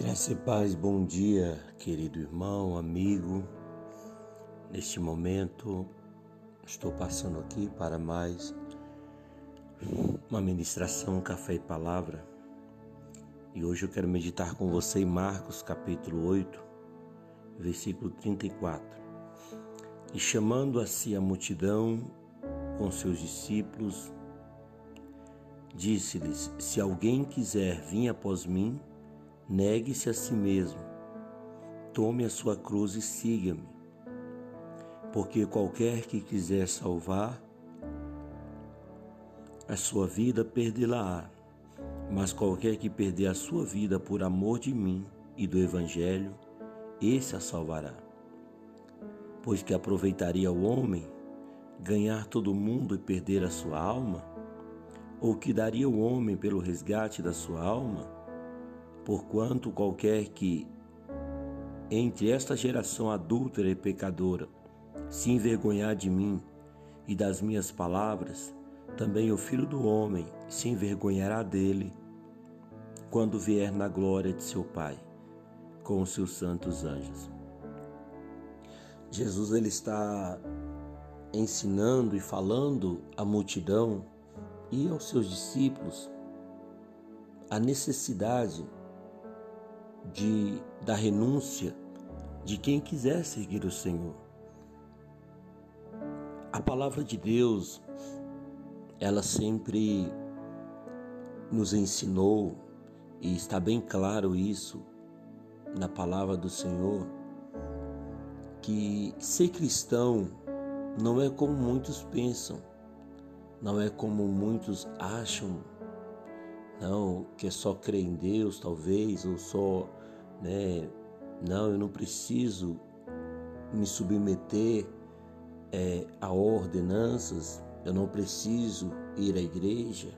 Graça e paz, bom dia, querido irmão, amigo. Neste momento, estou passando aqui para mais uma ministração Café e Palavra. E hoje eu quero meditar com você em Marcos, capítulo 8, versículo 34. E chamando a si a multidão com seus discípulos, disse-lhes: Se alguém quiser vir após mim, Negue-se a si mesmo, tome a sua cruz e siga-me. Porque qualquer que quiser salvar a sua vida, perdê-la-á. Mas qualquer que perder a sua vida por amor de mim e do Evangelho, esse a salvará. Pois que aproveitaria o homem ganhar todo mundo e perder a sua alma? Ou que daria o homem pelo resgate da sua alma? Porquanto qualquer que entre esta geração adúltera e pecadora se envergonhar de mim e das minhas palavras, também o Filho do Homem se envergonhará dele quando vier na glória de seu Pai com os seus santos anjos. Jesus ele está ensinando e falando à multidão e aos seus discípulos a necessidade de da renúncia de quem quiser seguir o Senhor. A palavra de Deus, ela sempre nos ensinou e está bem claro isso na palavra do Senhor que ser cristão não é como muitos pensam, não é como muitos acham não, que é só crer em Deus, talvez, ou só, né? Não, eu não preciso me submeter é, a ordenanças, eu não preciso ir à igreja,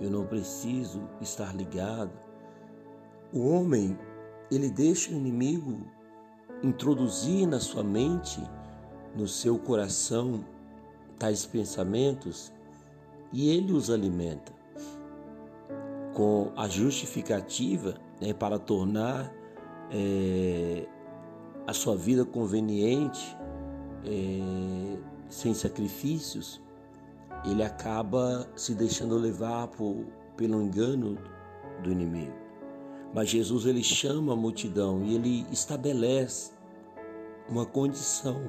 eu não preciso estar ligado. O homem, ele deixa o inimigo introduzir na sua mente, no seu coração, tais pensamentos e ele os alimenta com a justificativa né, para tornar é, a sua vida conveniente, é, sem sacrifícios, ele acaba se deixando levar por, pelo engano do inimigo. Mas Jesus ele chama a multidão e ele estabelece uma condição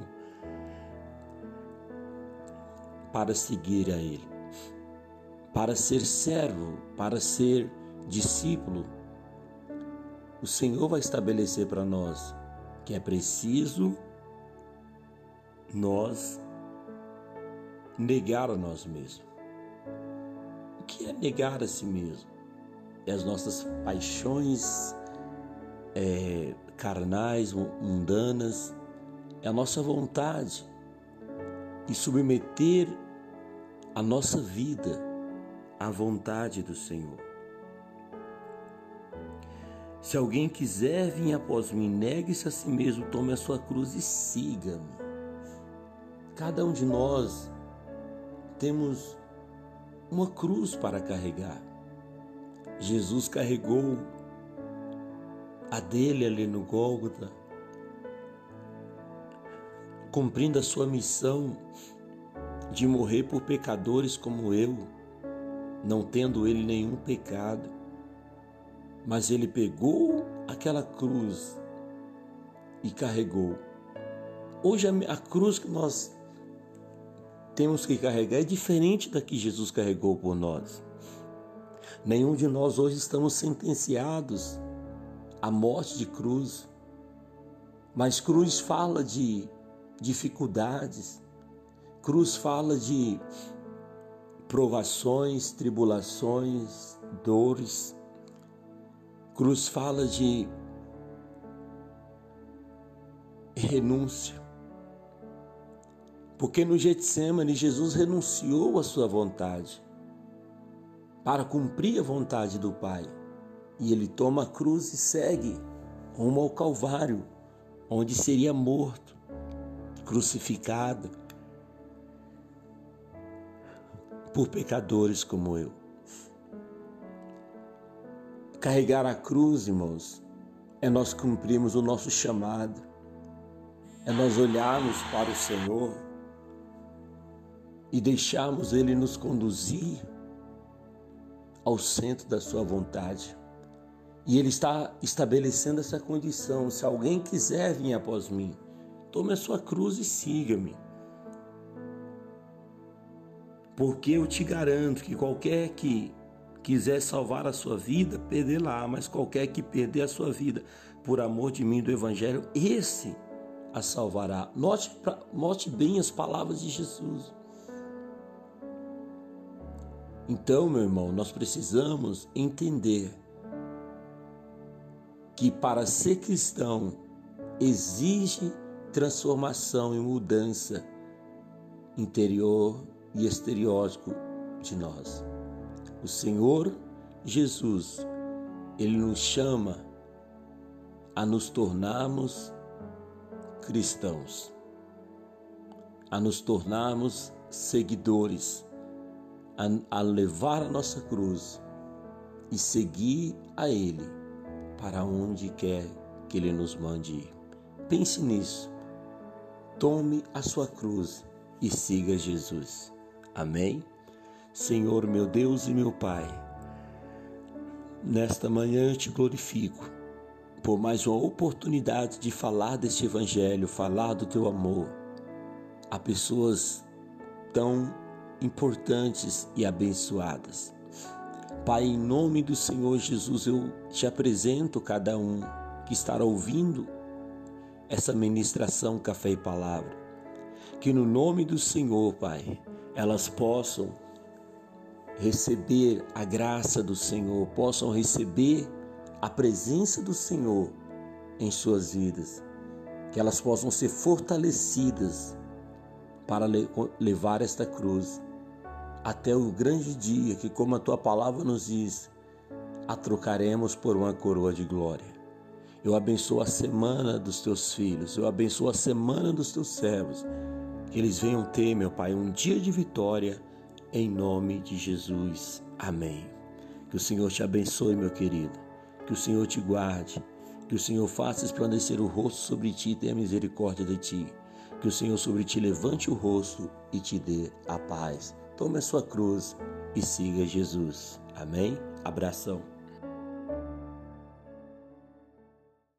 para seguir a ele para ser servo, para ser discípulo, o Senhor vai estabelecer para nós que é preciso nós negar a nós mesmos. O que é negar a si mesmo? É as nossas paixões é, carnais, mundanas, é a nossa vontade e submeter a nossa vida a vontade do Senhor. Se alguém quiser vir após mim, negue-se a si mesmo, tome a sua cruz e siga-me. Cada um de nós temos uma cruz para carregar. Jesus carregou a dele ali no Gólgota, cumprindo a sua missão de morrer por pecadores como eu não tendo ele nenhum pecado, mas ele pegou aquela cruz e carregou. Hoje a cruz que nós temos que carregar é diferente da que Jesus carregou por nós. Nenhum de nós hoje estamos sentenciados à morte de cruz, mas cruz fala de dificuldades, cruz fala de provações, tribulações, dores. Cruz fala de renúncia. Porque no Getsemane Jesus renunciou à sua vontade para cumprir a vontade do Pai. E ele toma a cruz e segue rumo ao Calvário, onde seria morto, crucificado por pecadores como eu. Carregar a cruz, irmãos, é nós cumprirmos o nosso chamado, é nós olharmos para o Senhor e deixarmos Ele nos conduzir ao centro da Sua vontade. E Ele está estabelecendo essa condição: se alguém quiser vir após mim, tome a sua cruz e siga-me. Porque eu te garanto que qualquer que quiser salvar a sua vida, perderá, mas qualquer que perder a sua vida por amor de mim do Evangelho, esse a salvará. Note, note bem as palavras de Jesus. Então, meu irmão, nós precisamos entender que para ser cristão exige transformação e mudança interior e exteriórico de nós. O Senhor Jesus, ele nos chama a nos tornarmos cristãos, a nos tornarmos seguidores, a, a levar a nossa cruz e seguir a Ele para onde quer que Ele nos mande ir. Pense nisso. Tome a sua cruz e siga Jesus. Amém? Senhor meu Deus e meu Pai, nesta manhã eu te glorifico por mais uma oportunidade de falar deste Evangelho, falar do teu amor a pessoas tão importantes e abençoadas. Pai, em nome do Senhor Jesus, eu te apresento cada um que estará ouvindo essa ministração Café e Palavra. Que no nome do Senhor, Pai, elas possam receber a graça do Senhor, possam receber a presença do Senhor em suas vidas, que elas possam ser fortalecidas para levar esta cruz até o grande dia que, como a tua palavra nos diz, a trocaremos por uma coroa de glória. Eu abençoo a semana dos teus filhos, eu abençoo a semana dos teus servos, que eles venham ter, meu Pai, um dia de vitória, em nome de Jesus. Amém. Que o Senhor te abençoe, meu querido, que o Senhor te guarde, que o Senhor faça esplandecer o rosto sobre ti e tenha misericórdia de ti, que o Senhor sobre ti levante o rosto e te dê a paz. Tome a sua cruz e siga Jesus. Amém? Abração.